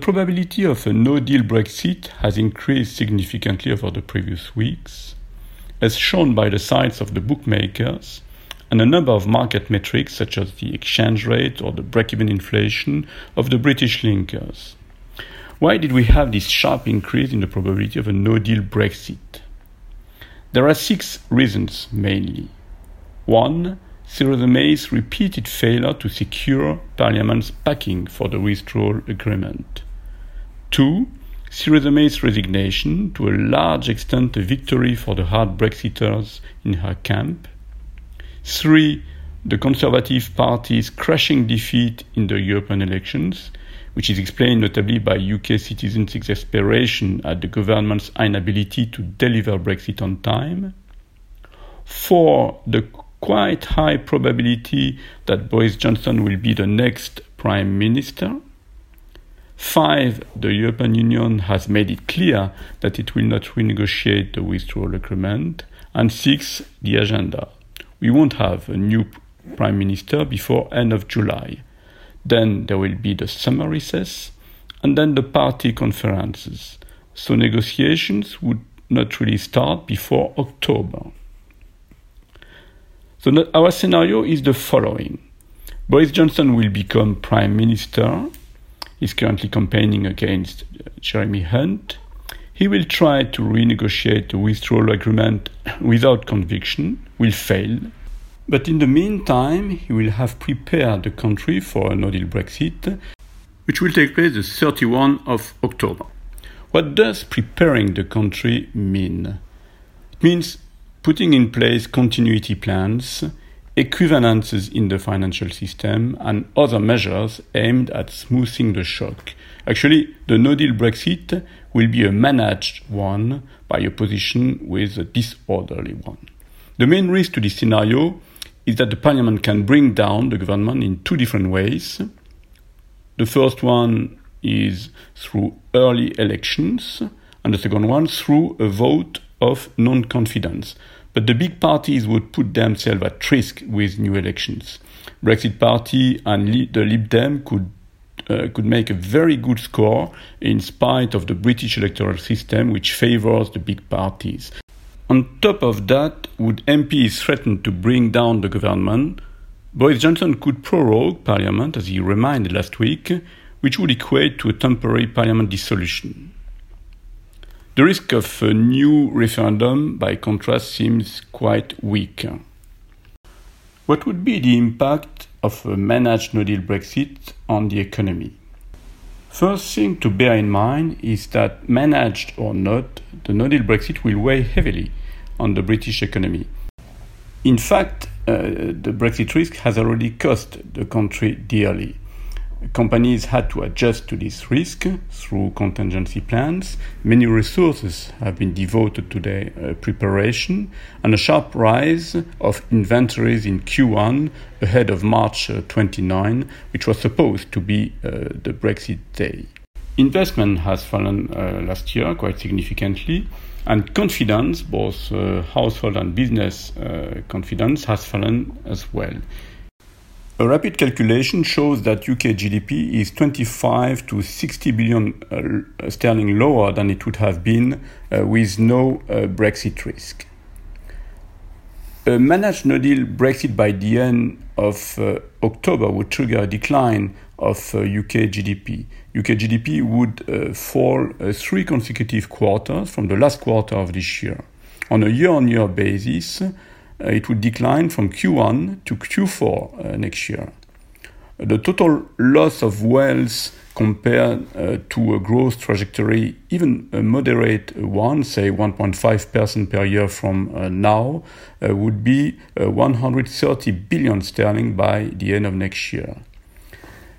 probability of a no deal Brexit has increased significantly over the previous weeks, as shown by the sides of the bookmakers and a number of market metrics such as the exchange rate or the break even inflation of the British linkers. Why did we have this sharp increase in the probability of a no deal Brexit? There are six reasons mainly. One, Theresa May's repeated failure to secure Parliament's backing for the withdrawal agreement. Two, Theresa May's resignation, to a large extent a victory for the hard Brexiters in her camp. Three, the Conservative Party's crushing defeat in the European elections, which is explained notably by UK citizens' exasperation at the government's inability to deliver Brexit on time. Four, the quite high probability that Boris Johnson will be the next Prime Minister. Five, the European Union has made it clear that it will not renegotiate the withdrawal agreement. And six, the agenda. We won't have a new Prime Minister before end of July. Then there will be the summer recess, and then the party conferences. So negotiations would not really start before October. So our scenario is the following. Boris Johnson will become prime minister. He's currently campaigning against Jeremy Hunt. He will try to renegotiate the withdrawal agreement without conviction, will fail. But in the meantime, he will have prepared the country for a no deal Brexit, which will take place the 31 of October. What does preparing the country mean? It means putting in place continuity plans, equivalences in the financial system, and other measures aimed at smoothing the shock. Actually, the no deal Brexit will be a managed one by opposition with a disorderly one. The main risk to this scenario is that the parliament can bring down the government in two different ways. The first one is through early elections, and the second one through a vote of non confidence. But the big parties would put themselves at risk with new elections. Brexit Party and the Lib Dem could uh, could make a very good score in spite of the British electoral system, which favors the big parties. On top of that, would MPs threaten to bring down the government, Boris Johnson could prorogue Parliament, as he reminded last week, which would equate to a temporary Parliament dissolution. The risk of a new referendum, by contrast, seems quite weak. What would be the impact of a managed no deal Brexit on the economy? First thing to bear in mind is that, managed or not, the no deal Brexit will weigh heavily on the British economy. In fact, uh, the Brexit risk has already cost the country dearly companies had to adjust to this risk through contingency plans. Many resources have been devoted to their uh, preparation, and a sharp rise of inventories in Q1 ahead of March uh, 29, which was supposed to be uh, the Brexit day. Investment has fallen uh, last year quite significantly, and confidence, both uh, household and business uh, confidence, has fallen as well. A rapid calculation shows that UK GDP is 25 to 60 billion uh, sterling lower than it would have been uh, with no uh, Brexit risk. A managed no deal Brexit by the end of uh, October would trigger a decline of UK uh, GDP. UK GDP would uh, fall three consecutive quarters from the last quarter of this year. On a year on year basis, it would decline from Q1 to Q4 uh, next year. The total loss of wealth compared uh, to a growth trajectory, even a moderate one, say 1.5% per year from uh, now, uh, would be uh, 130 billion sterling by the end of next year.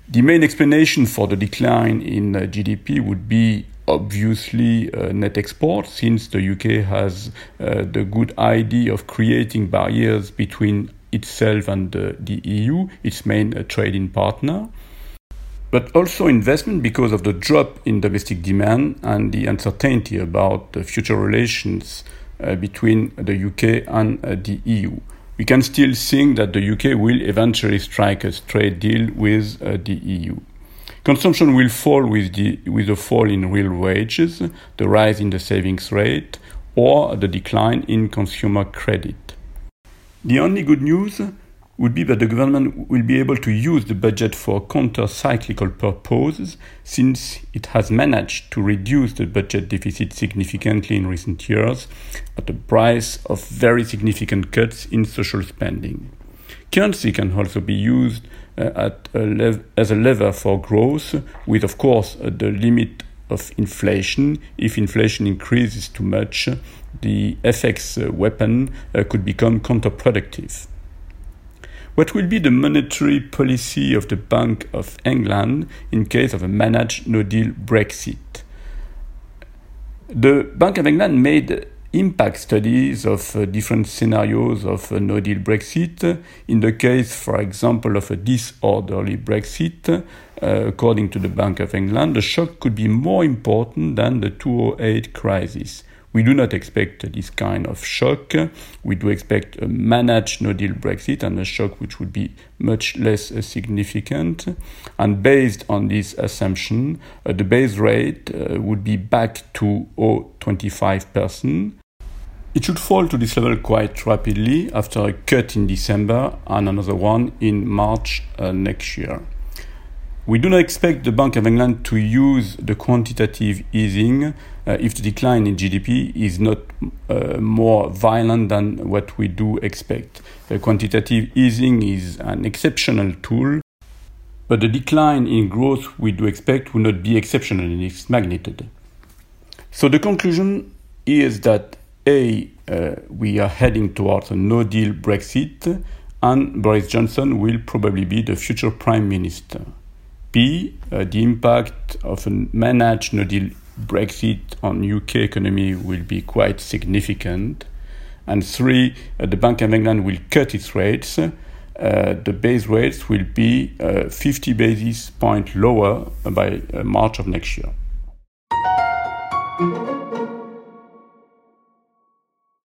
The main explanation for the decline in GDP would be obviously uh, net export, since the UK has uh, the good idea of creating barriers between itself and uh, the EU, its main uh, trading partner. But also investment because of the drop in domestic demand and the uncertainty about the future relations uh, between the UK and uh, the EU. We can still think that the UK will eventually strike a trade deal with the EU. Consumption will fall with the, with the fall in real wages, the rise in the savings rate, or the decline in consumer credit. The only good news would be that the government will be able to use the budget for counter cyclical purposes since it has managed to reduce the budget deficit significantly in recent years at the price of very significant cuts in social spending. Currency can also be used uh, at a as a lever for growth, with, of course, uh, the limit of inflation. If inflation increases too much, the FX uh, weapon could become counterproductive. What will be the monetary policy of the Bank of England in case of a managed no deal Brexit? The Bank of England made impact studies of uh, different scenarios of a no deal Brexit. In the case, for example, of a disorderly Brexit, uh, according to the Bank of England, the shock could be more important than the 2008 crisis. We do not expect this kind of shock. We do expect a managed no deal Brexit and a shock which would be much less uh, significant. And based on this assumption, uh, the base rate uh, would be back to 0.25%. It should fall to this level quite rapidly after a cut in December and another one in March uh, next year. We do not expect the Bank of England to use the quantitative easing uh, if the decline in GDP is not uh, more violent than what we do expect. The quantitative easing is an exceptional tool, but the decline in growth we do expect will not be exceptional in its magnitude. So the conclusion is that A, uh, we are heading towards a no deal Brexit, and Boris Johnson will probably be the future Prime Minister. B, uh, the impact of a managed no deal Brexit on UK economy will be quite significant. And three, uh, the Bank of England will cut its rates. Uh, the base rates will be uh, 50 basis points lower by uh, March of next year.